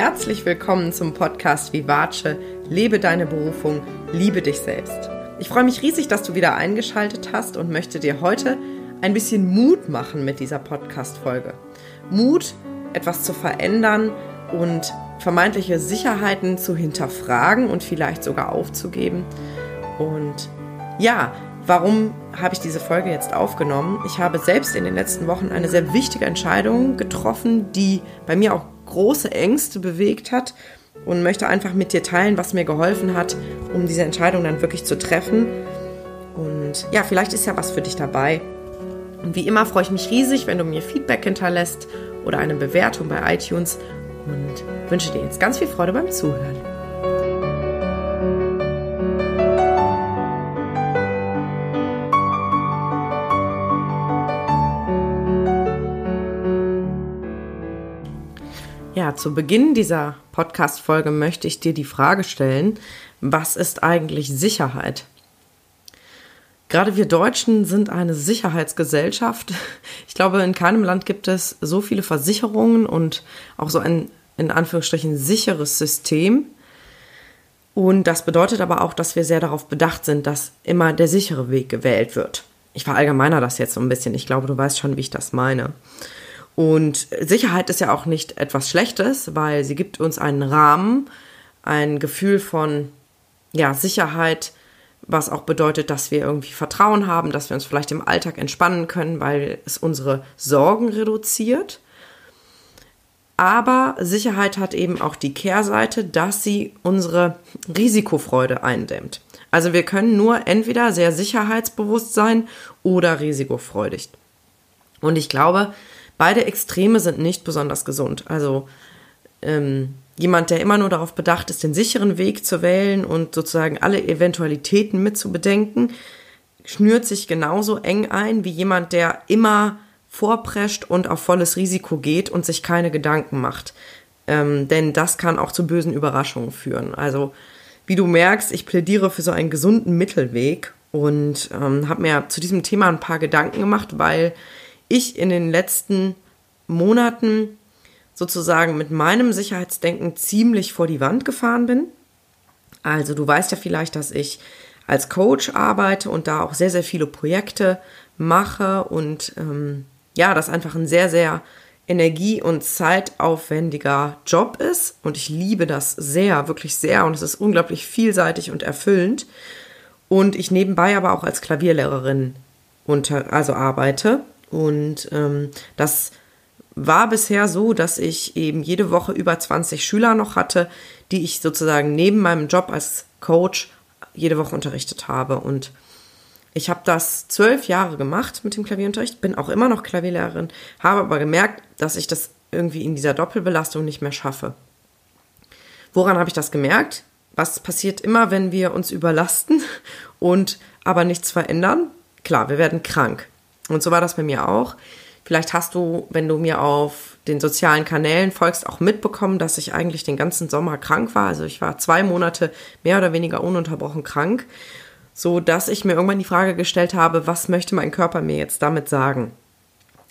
Herzlich willkommen zum Podcast Vivace. Lebe deine Berufung, liebe dich selbst. Ich freue mich riesig, dass du wieder eingeschaltet hast und möchte dir heute ein bisschen Mut machen mit dieser Podcast-Folge. Mut, etwas zu verändern und vermeintliche Sicherheiten zu hinterfragen und vielleicht sogar aufzugeben. Und ja, warum habe ich diese Folge jetzt aufgenommen? Ich habe selbst in den letzten Wochen eine sehr wichtige Entscheidung getroffen, die bei mir auch große Ängste bewegt hat und möchte einfach mit dir teilen, was mir geholfen hat, um diese Entscheidung dann wirklich zu treffen. Und ja, vielleicht ist ja was für dich dabei. Und wie immer freue ich mich riesig, wenn du mir Feedback hinterlässt oder eine Bewertung bei iTunes und wünsche dir jetzt ganz viel Freude beim Zuhören. Zu Beginn dieser Podcast-Folge möchte ich dir die Frage stellen, was ist eigentlich Sicherheit? Gerade wir Deutschen sind eine Sicherheitsgesellschaft. Ich glaube, in keinem Land gibt es so viele Versicherungen und auch so ein in Anführungsstrichen sicheres System. Und das bedeutet aber auch, dass wir sehr darauf bedacht sind, dass immer der sichere Weg gewählt wird. Ich verallgemeiner das jetzt so ein bisschen. Ich glaube, du weißt schon, wie ich das meine. Und Sicherheit ist ja auch nicht etwas Schlechtes, weil sie gibt uns einen Rahmen, ein Gefühl von ja, Sicherheit, was auch bedeutet, dass wir irgendwie Vertrauen haben, dass wir uns vielleicht im Alltag entspannen können, weil es unsere Sorgen reduziert. Aber Sicherheit hat eben auch die Kehrseite, dass sie unsere Risikofreude eindämmt. Also wir können nur entweder sehr sicherheitsbewusst sein oder risikofreudig. Und ich glaube, beide Extreme sind nicht besonders gesund. Also ähm, jemand, der immer nur darauf bedacht ist, den sicheren Weg zu wählen und sozusagen alle Eventualitäten mit zu bedenken, schnürt sich genauso eng ein wie jemand, der immer vorprescht und auf volles Risiko geht und sich keine Gedanken macht. Ähm, denn das kann auch zu bösen Überraschungen führen. Also, wie du merkst, ich plädiere für so einen gesunden Mittelweg und ähm, habe mir zu diesem Thema ein paar Gedanken gemacht, weil ich in den letzten Monaten sozusagen mit meinem Sicherheitsdenken ziemlich vor die Wand gefahren bin. Also du weißt ja vielleicht, dass ich als Coach arbeite und da auch sehr, sehr viele Projekte mache und ähm, ja, das einfach ein sehr, sehr energie- und zeitaufwendiger Job ist. Und ich liebe das sehr, wirklich sehr. Und es ist unglaublich vielseitig und erfüllend. Und ich nebenbei aber auch als Klavierlehrerin unter, also arbeite. Und ähm, das war bisher so, dass ich eben jede Woche über 20 Schüler noch hatte, die ich sozusagen neben meinem Job als Coach jede Woche unterrichtet habe. Und ich habe das zwölf Jahre gemacht mit dem Klavierunterricht, bin auch immer noch Klavierlehrerin, habe aber gemerkt, dass ich das irgendwie in dieser Doppelbelastung nicht mehr schaffe. Woran habe ich das gemerkt? Was passiert immer, wenn wir uns überlasten und aber nichts verändern? Klar, wir werden krank. Und so war das bei mir auch. Vielleicht hast du, wenn du mir auf den sozialen Kanälen folgst, auch mitbekommen, dass ich eigentlich den ganzen Sommer krank war. Also ich war zwei Monate mehr oder weniger ununterbrochen krank so dass ich mir irgendwann die Frage gestellt habe, was möchte mein Körper mir jetzt damit sagen?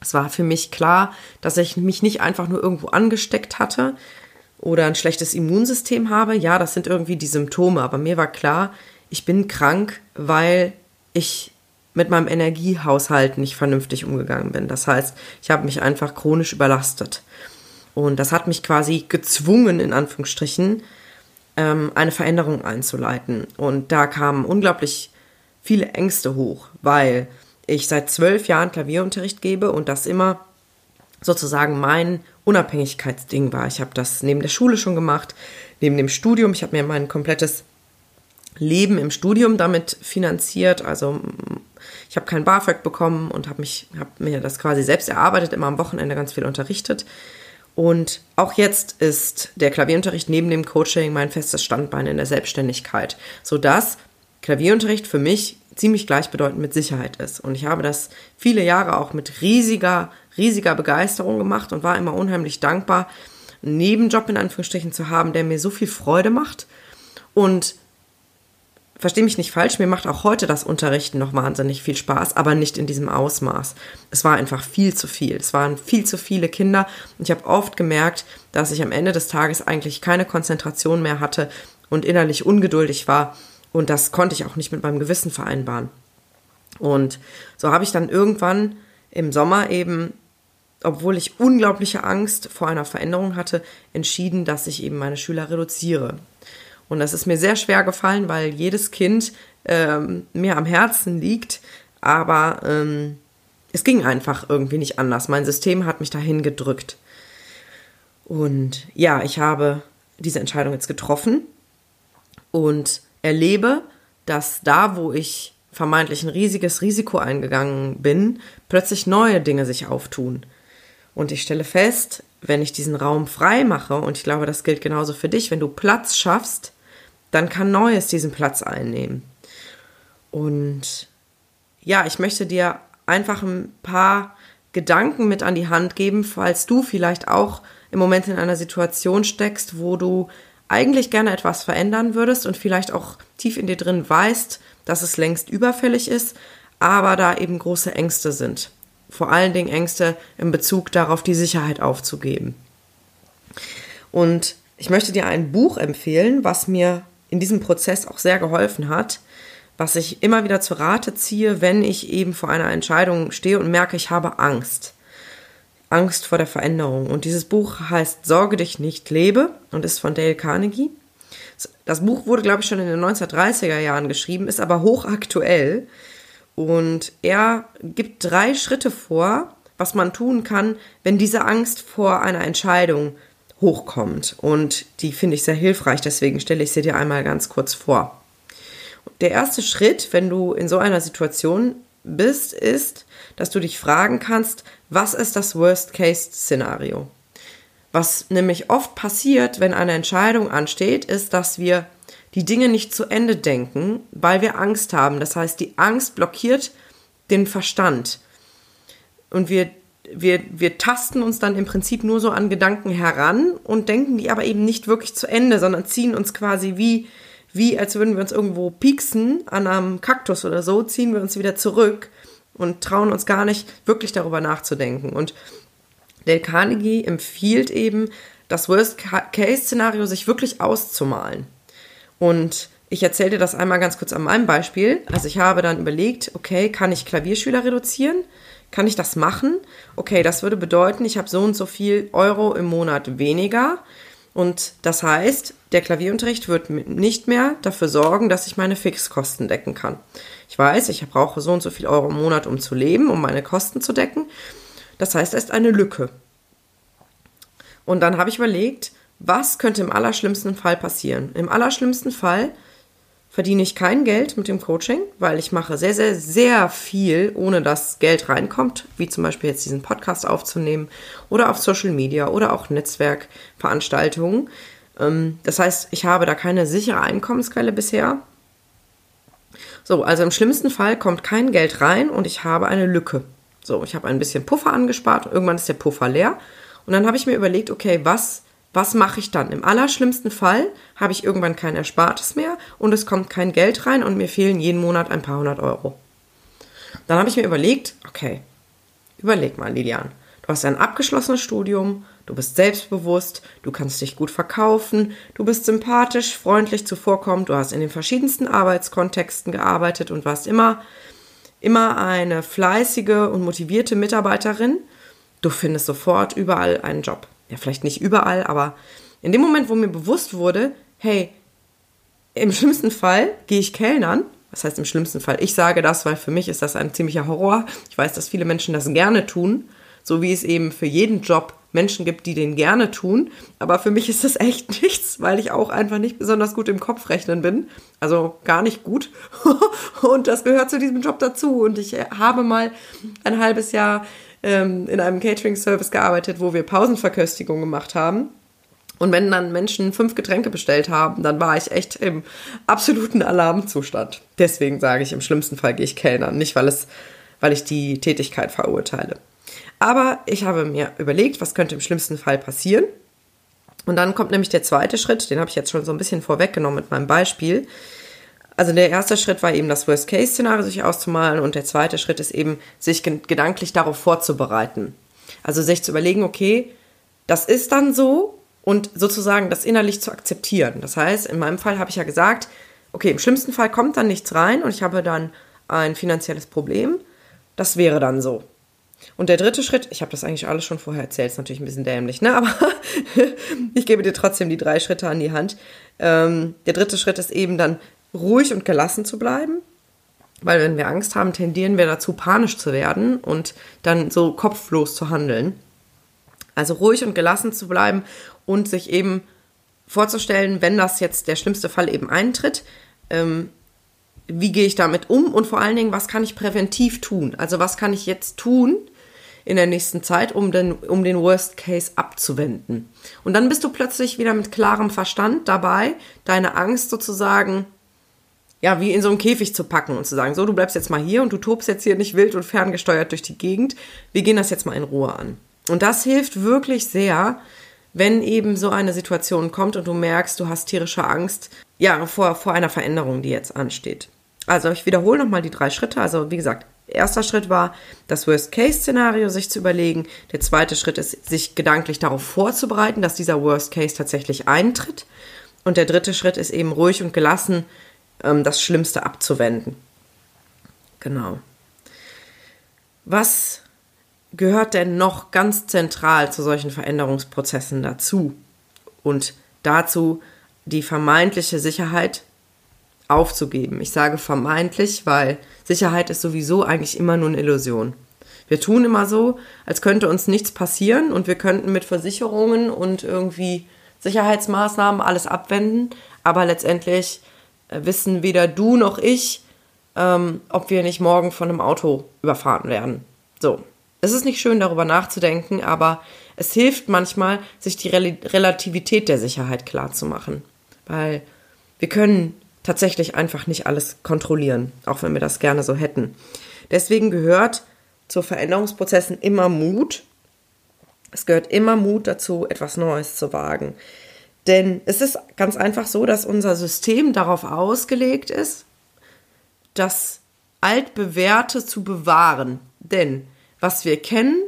Es war für mich klar, dass ich mich nicht einfach nur irgendwo angesteckt hatte oder ein schlechtes Immunsystem habe. Ja, das sind irgendwie die Symptome, aber mir war klar, ich bin krank, weil ich mit meinem Energiehaushalt nicht vernünftig umgegangen bin. Das heißt, ich habe mich einfach chronisch überlastet. Und das hat mich quasi gezwungen, in Anführungsstrichen, ähm, eine Veränderung einzuleiten. Und da kamen unglaublich viele Ängste hoch, weil ich seit zwölf Jahren Klavierunterricht gebe und das immer sozusagen mein Unabhängigkeitsding war. Ich habe das neben der Schule schon gemacht, neben dem Studium. Ich habe mir mein komplettes Leben im Studium damit finanziert. Also ich habe kein BAföG bekommen und habe mich habe mir das quasi selbst erarbeitet, immer am Wochenende ganz viel unterrichtet. Und auch jetzt ist der Klavierunterricht neben dem Coaching mein festes Standbein in der Selbstständigkeit, sodass Klavierunterricht für mich ziemlich gleichbedeutend mit Sicherheit ist. Und ich habe das viele Jahre auch mit riesiger, riesiger Begeisterung gemacht und war immer unheimlich dankbar, einen Nebenjob in Anführungsstrichen zu haben, der mir so viel Freude macht und verstehe mich nicht falsch, mir macht auch heute das Unterrichten noch wahnsinnig viel Spaß, aber nicht in diesem Ausmaß. Es war einfach viel zu viel. Es waren viel zu viele Kinder und ich habe oft gemerkt, dass ich am Ende des Tages eigentlich keine Konzentration mehr hatte und innerlich ungeduldig war und das konnte ich auch nicht mit meinem Gewissen vereinbaren. Und so habe ich dann irgendwann im Sommer eben, obwohl ich unglaubliche Angst vor einer Veränderung hatte, entschieden, dass ich eben meine Schüler reduziere. Und das ist mir sehr schwer gefallen, weil jedes Kind ähm, mir am Herzen liegt. Aber ähm, es ging einfach irgendwie nicht anders. Mein System hat mich dahin gedrückt. Und ja, ich habe diese Entscheidung jetzt getroffen und erlebe, dass da, wo ich vermeintlich ein riesiges Risiko eingegangen bin, plötzlich neue Dinge sich auftun. Und ich stelle fest, wenn ich diesen Raum frei mache, und ich glaube, das gilt genauso für dich, wenn du Platz schaffst, dann kann Neues diesen Platz einnehmen. Und ja, ich möchte dir einfach ein paar Gedanken mit an die Hand geben, falls du vielleicht auch im Moment in einer Situation steckst, wo du eigentlich gerne etwas verändern würdest und vielleicht auch tief in dir drin weißt, dass es längst überfällig ist, aber da eben große Ängste sind. Vor allen Dingen Ängste in Bezug darauf, die Sicherheit aufzugeben. Und ich möchte dir ein Buch empfehlen, was mir in diesem Prozess auch sehr geholfen hat, was ich immer wieder zu Rate ziehe, wenn ich eben vor einer Entscheidung stehe und merke, ich habe Angst. Angst vor der Veränderung. Und dieses Buch heißt Sorge dich nicht, lebe und ist von Dale Carnegie. Das Buch wurde, glaube ich, schon in den 1930er Jahren geschrieben, ist aber hochaktuell. Und er gibt drei Schritte vor, was man tun kann, wenn diese Angst vor einer Entscheidung hochkommt. Und die finde ich sehr hilfreich, deswegen stelle ich sie dir einmal ganz kurz vor. Der erste Schritt, wenn du in so einer Situation bist, ist, dass du dich fragen kannst, was ist das Worst-Case-Szenario? Was nämlich oft passiert, wenn eine Entscheidung ansteht, ist, dass wir die Dinge nicht zu Ende denken, weil wir Angst haben. Das heißt, die Angst blockiert den Verstand. Und wir wir, wir tasten uns dann im Prinzip nur so an Gedanken heran und denken die aber eben nicht wirklich zu Ende, sondern ziehen uns quasi wie, wie als würden wir uns irgendwo pieksen an einem Kaktus oder so, ziehen wir uns wieder zurück und trauen uns gar nicht wirklich darüber nachzudenken. Und Dale Carnegie empfiehlt eben, das Worst-Case-Szenario sich wirklich auszumalen. Und ich erzähle dir das einmal ganz kurz an meinem Beispiel. Also ich habe dann überlegt, okay, kann ich Klavierschüler reduzieren? Kann ich das machen? Okay, das würde bedeuten, ich habe so und so viel Euro im Monat weniger. Und das heißt, der Klavierunterricht wird nicht mehr dafür sorgen, dass ich meine Fixkosten decken kann. Ich weiß, ich brauche so und so viel Euro im Monat, um zu leben, um meine Kosten zu decken. Das heißt, es ist eine Lücke. Und dann habe ich überlegt, was könnte im allerschlimmsten Fall passieren? Im allerschlimmsten Fall verdiene ich kein Geld mit dem Coaching, weil ich mache sehr, sehr, sehr viel, ohne dass Geld reinkommt, wie zum Beispiel jetzt diesen Podcast aufzunehmen oder auf Social Media oder auch Netzwerkveranstaltungen. Ähm, das heißt, ich habe da keine sichere Einkommensquelle bisher. So, also im schlimmsten Fall kommt kein Geld rein und ich habe eine Lücke. So, ich habe ein bisschen Puffer angespart, irgendwann ist der Puffer leer. Und dann habe ich mir überlegt, okay, was was mache ich dann? Im allerschlimmsten Fall habe ich irgendwann kein Erspartes mehr und es kommt kein Geld rein und mir fehlen jeden Monat ein paar hundert Euro. Dann habe ich mir überlegt, okay, überleg mal, Lilian, du hast ein abgeschlossenes Studium, du bist selbstbewusst, du kannst dich gut verkaufen, du bist sympathisch, freundlich zuvorkommend, du hast in den verschiedensten Arbeitskontexten gearbeitet und warst immer, immer eine fleißige und motivierte Mitarbeiterin. Du findest sofort überall einen Job ja, vielleicht nicht überall, aber in dem Moment, wo mir bewusst wurde, hey, im schlimmsten Fall gehe ich Kellnern. Was heißt im schlimmsten Fall? Ich sage das, weil für mich ist das ein ziemlicher Horror. Ich weiß, dass viele Menschen das gerne tun, so wie es eben für jeden Job Menschen gibt, die den gerne tun. Aber für mich ist das echt nichts, weil ich auch einfach nicht besonders gut im Kopfrechnen bin. Also gar nicht gut. Und das gehört zu diesem Job dazu. Und ich habe mal ein halbes Jahr ähm, in einem Catering-Service gearbeitet, wo wir Pausenverköstigung gemacht haben. Und wenn dann Menschen fünf Getränke bestellt haben, dann war ich echt im absoluten Alarmzustand. Deswegen sage ich, im schlimmsten Fall gehe ich Kellnern, nicht weil es, weil ich die Tätigkeit verurteile. Aber ich habe mir überlegt, was könnte im schlimmsten Fall passieren. Und dann kommt nämlich der zweite Schritt, den habe ich jetzt schon so ein bisschen vorweggenommen mit meinem Beispiel. Also der erste Schritt war eben das Worst-Case-Szenario sich auszumalen und der zweite Schritt ist eben, sich gedanklich darauf vorzubereiten. Also sich zu überlegen, okay, das ist dann so und sozusagen das innerlich zu akzeptieren. Das heißt, in meinem Fall habe ich ja gesagt, okay, im schlimmsten Fall kommt dann nichts rein und ich habe dann ein finanzielles Problem. Das wäre dann so. Und der dritte Schritt, ich habe das eigentlich alles schon vorher erzählt, ist natürlich ein bisschen dämlich, ne? Aber ich gebe dir trotzdem die drei Schritte an die Hand. Ähm, der dritte Schritt ist eben dann ruhig und gelassen zu bleiben. Weil wenn wir Angst haben, tendieren wir dazu, panisch zu werden und dann so kopflos zu handeln. Also ruhig und gelassen zu bleiben und sich eben vorzustellen, wenn das jetzt der schlimmste Fall eben eintritt, ähm, wie gehe ich damit um und vor allen Dingen, was kann ich präventiv tun? Also was kann ich jetzt tun in der nächsten Zeit, um den, um den Worst Case abzuwenden? Und dann bist du plötzlich wieder mit klarem Verstand dabei, deine Angst sozusagen ja, wie in so einem Käfig zu packen und zu sagen, so, du bleibst jetzt mal hier und du tobst jetzt hier nicht wild und ferngesteuert durch die Gegend. Wir gehen das jetzt mal in Ruhe an. Und das hilft wirklich sehr, wenn eben so eine Situation kommt und du merkst, du hast tierische Angst, ja, vor, vor einer Veränderung, die jetzt ansteht. Also ich wiederhole nochmal die drei Schritte. Also wie gesagt, erster Schritt war, das Worst-Case-Szenario sich zu überlegen. Der zweite Schritt ist, sich gedanklich darauf vorzubereiten, dass dieser Worst-Case tatsächlich eintritt. Und der dritte Schritt ist eben ruhig und gelassen ähm, das Schlimmste abzuwenden. Genau. Was gehört denn noch ganz zentral zu solchen Veränderungsprozessen dazu? Und dazu die vermeintliche Sicherheit aufzugeben. Ich sage vermeintlich, weil Sicherheit ist sowieso eigentlich immer nur eine Illusion. Wir tun immer so, als könnte uns nichts passieren und wir könnten mit Versicherungen und irgendwie Sicherheitsmaßnahmen alles abwenden, aber letztendlich wissen weder du noch ich, ähm, ob wir nicht morgen von einem Auto überfahren werden. So. Es ist nicht schön, darüber nachzudenken, aber es hilft manchmal, sich die Rel Relativität der Sicherheit klarzumachen. Weil wir können tatsächlich einfach nicht alles kontrollieren, auch wenn wir das gerne so hätten. Deswegen gehört zu Veränderungsprozessen immer Mut. Es gehört immer Mut dazu, etwas Neues zu wagen. Denn es ist ganz einfach so, dass unser System darauf ausgelegt ist, das Altbewährte zu bewahren. Denn was wir kennen,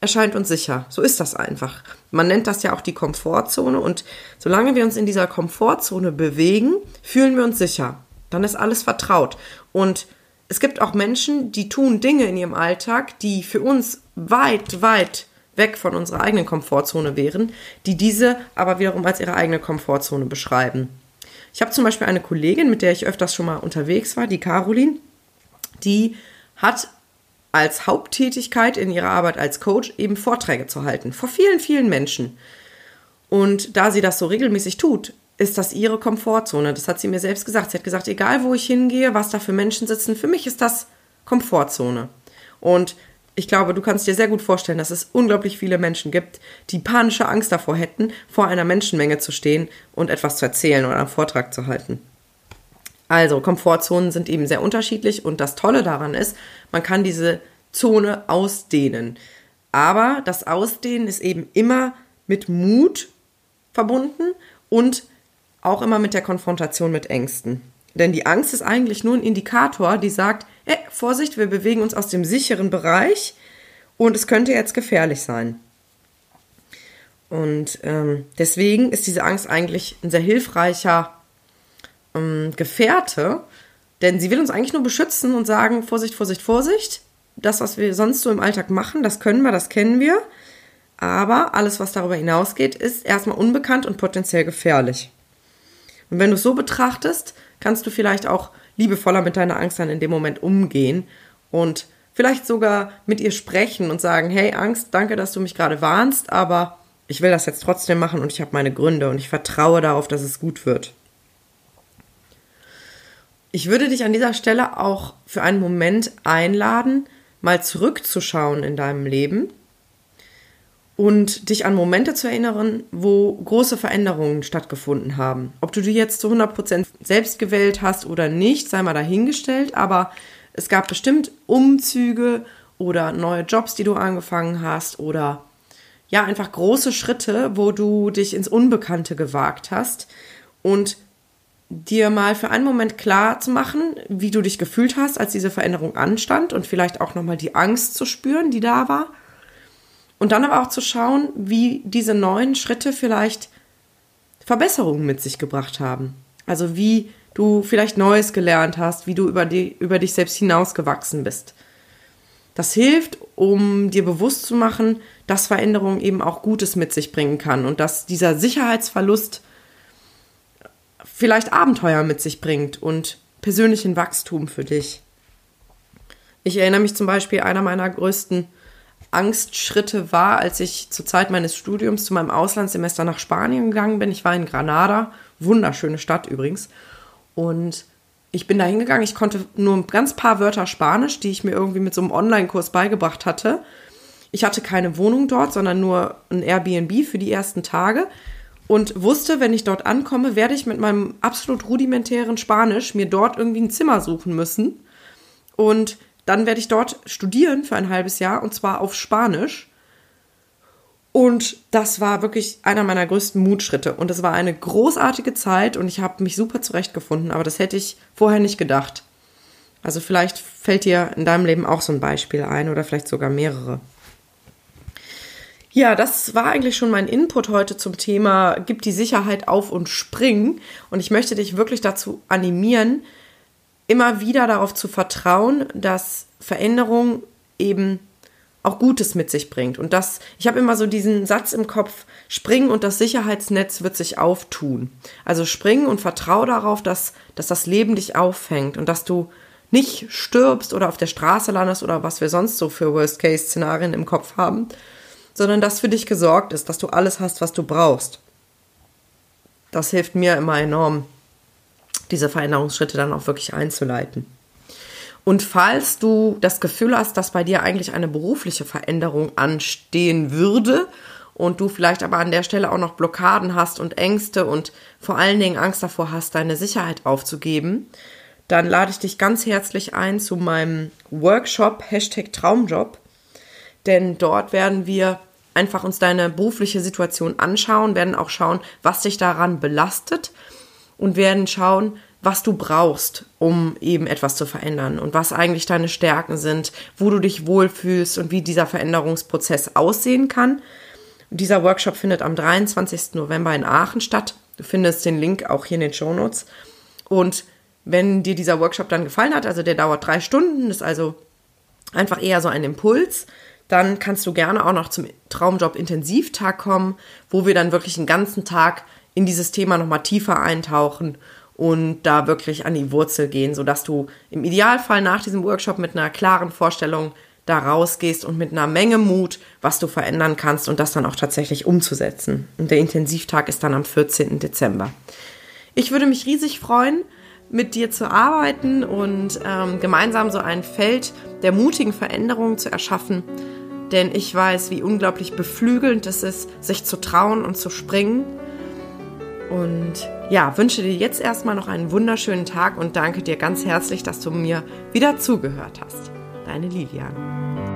erscheint uns sicher. So ist das einfach. Man nennt das ja auch die Komfortzone und solange wir uns in dieser Komfortzone bewegen, fühlen wir uns sicher. Dann ist alles vertraut. Und es gibt auch Menschen, die tun Dinge in ihrem Alltag, die für uns weit, weit weg von unserer eigenen Komfortzone wären, die diese aber wiederum als ihre eigene Komfortzone beschreiben. Ich habe zum Beispiel eine Kollegin, mit der ich öfters schon mal unterwegs war, die Caroline, die hat als Haupttätigkeit in ihrer Arbeit als Coach eben Vorträge zu halten vor vielen, vielen Menschen. Und da sie das so regelmäßig tut, ist das ihre Komfortzone. Das hat sie mir selbst gesagt. Sie hat gesagt, egal wo ich hingehe, was da für Menschen sitzen, für mich ist das Komfortzone. Und ich glaube, du kannst dir sehr gut vorstellen, dass es unglaublich viele Menschen gibt, die panische Angst davor hätten, vor einer Menschenmenge zu stehen und etwas zu erzählen oder einen Vortrag zu halten. Also, Komfortzonen sind eben sehr unterschiedlich und das Tolle daran ist, man kann diese Zone ausdehnen. Aber das Ausdehnen ist eben immer mit Mut verbunden und auch immer mit der Konfrontation mit Ängsten. Denn die Angst ist eigentlich nur ein Indikator, die sagt, hey, Vorsicht, wir bewegen uns aus dem sicheren Bereich und es könnte jetzt gefährlich sein. Und ähm, deswegen ist diese Angst eigentlich ein sehr hilfreicher ähm, Gefährte, denn sie will uns eigentlich nur beschützen und sagen, Vorsicht, Vorsicht, Vorsicht. Das, was wir sonst so im Alltag machen, das können wir, das kennen wir. Aber alles, was darüber hinausgeht, ist erstmal unbekannt und potenziell gefährlich. Und wenn du es so betrachtest, kannst du vielleicht auch liebevoller mit deiner Angst dann in dem Moment umgehen und vielleicht sogar mit ihr sprechen und sagen, hey Angst, danke, dass du mich gerade warnst, aber ich will das jetzt trotzdem machen und ich habe meine Gründe und ich vertraue darauf, dass es gut wird. Ich würde dich an dieser Stelle auch für einen Moment einladen, mal zurückzuschauen in deinem Leben und dich an Momente zu erinnern, wo große Veränderungen stattgefunden haben. Ob du die jetzt zu 100% selbst gewählt hast oder nicht, sei mal dahingestellt, aber es gab bestimmt Umzüge oder neue Jobs, die du angefangen hast oder ja, einfach große Schritte, wo du dich ins Unbekannte gewagt hast und dir mal für einen Moment klar zu machen, wie du dich gefühlt hast, als diese Veränderung anstand und vielleicht auch nochmal die Angst zu spüren, die da war. Und dann aber auch zu schauen, wie diese neuen Schritte vielleicht Verbesserungen mit sich gebracht haben. Also wie du vielleicht Neues gelernt hast, wie du über, die, über dich selbst hinausgewachsen bist. Das hilft, um dir bewusst zu machen, dass Veränderung eben auch Gutes mit sich bringen kann und dass dieser Sicherheitsverlust vielleicht Abenteuer mit sich bringt und persönlichen Wachstum für dich. Ich erinnere mich zum Beispiel, einer meiner größten Angstschritte war, als ich zur Zeit meines Studiums zu meinem Auslandssemester nach Spanien gegangen bin. Ich war in Granada, wunderschöne Stadt übrigens. Und ich bin da hingegangen, ich konnte nur ein ganz paar Wörter Spanisch, die ich mir irgendwie mit so einem Online-Kurs beigebracht hatte. Ich hatte keine Wohnung dort, sondern nur ein Airbnb für die ersten Tage und wusste, wenn ich dort ankomme, werde ich mit meinem absolut rudimentären Spanisch mir dort irgendwie ein Zimmer suchen müssen. Und dann werde ich dort studieren für ein halbes Jahr und zwar auf Spanisch. Und das war wirklich einer meiner größten Mutschritte. Und es war eine großartige Zeit und ich habe mich super zurechtgefunden, aber das hätte ich vorher nicht gedacht. Also vielleicht fällt dir in deinem Leben auch so ein Beispiel ein oder vielleicht sogar mehrere. Ja, das war eigentlich schon mein Input heute zum Thema Gib die Sicherheit auf und spring. Und ich möchte dich wirklich dazu animieren, immer wieder darauf zu vertrauen, dass Veränderung eben auch Gutes mit sich bringt. Und das, ich habe immer so diesen Satz im Kopf, spring und das Sicherheitsnetz wird sich auftun. Also spring und vertraue darauf, dass, dass das Leben dich auffängt und dass du nicht stirbst oder auf der Straße landest oder was wir sonst so für Worst-Case-Szenarien im Kopf haben, sondern dass für dich gesorgt ist, dass du alles hast, was du brauchst. Das hilft mir immer enorm, diese Veränderungsschritte dann auch wirklich einzuleiten. Und falls du das Gefühl hast, dass bei dir eigentlich eine berufliche Veränderung anstehen würde und du vielleicht aber an der Stelle auch noch Blockaden hast und Ängste und vor allen Dingen Angst davor hast, deine Sicherheit aufzugeben, dann lade ich dich ganz herzlich ein zu meinem Workshop Hashtag Traumjob denn dort werden wir einfach uns deine berufliche Situation anschauen, werden auch schauen, was dich daran belastet und werden schauen, was du brauchst, um eben etwas zu verändern und was eigentlich deine Stärken sind, wo du dich wohlfühlst und wie dieser Veränderungsprozess aussehen kann. Und dieser Workshop findet am 23. November in Aachen statt. Du findest den Link auch hier in den Show Notes. Und wenn dir dieser Workshop dann gefallen hat, also der dauert drei Stunden, ist also einfach eher so ein Impuls, dann kannst du gerne auch noch zum Traumjob Intensivtag kommen, wo wir dann wirklich einen ganzen Tag in dieses Thema nochmal tiefer eintauchen und da wirklich an die Wurzel gehen, sodass du im Idealfall nach diesem Workshop mit einer klaren Vorstellung da rausgehst und mit einer Menge Mut, was du verändern kannst und das dann auch tatsächlich umzusetzen. Und der Intensivtag ist dann am 14. Dezember. Ich würde mich riesig freuen, mit dir zu arbeiten und ähm, gemeinsam so ein Feld der mutigen Veränderungen zu erschaffen, denn ich weiß, wie unglaublich beflügelnd es ist, sich zu trauen und zu springen. Und ja, wünsche dir jetzt erstmal noch einen wunderschönen Tag und danke dir ganz herzlich, dass du mir wieder zugehört hast. Deine Lilian.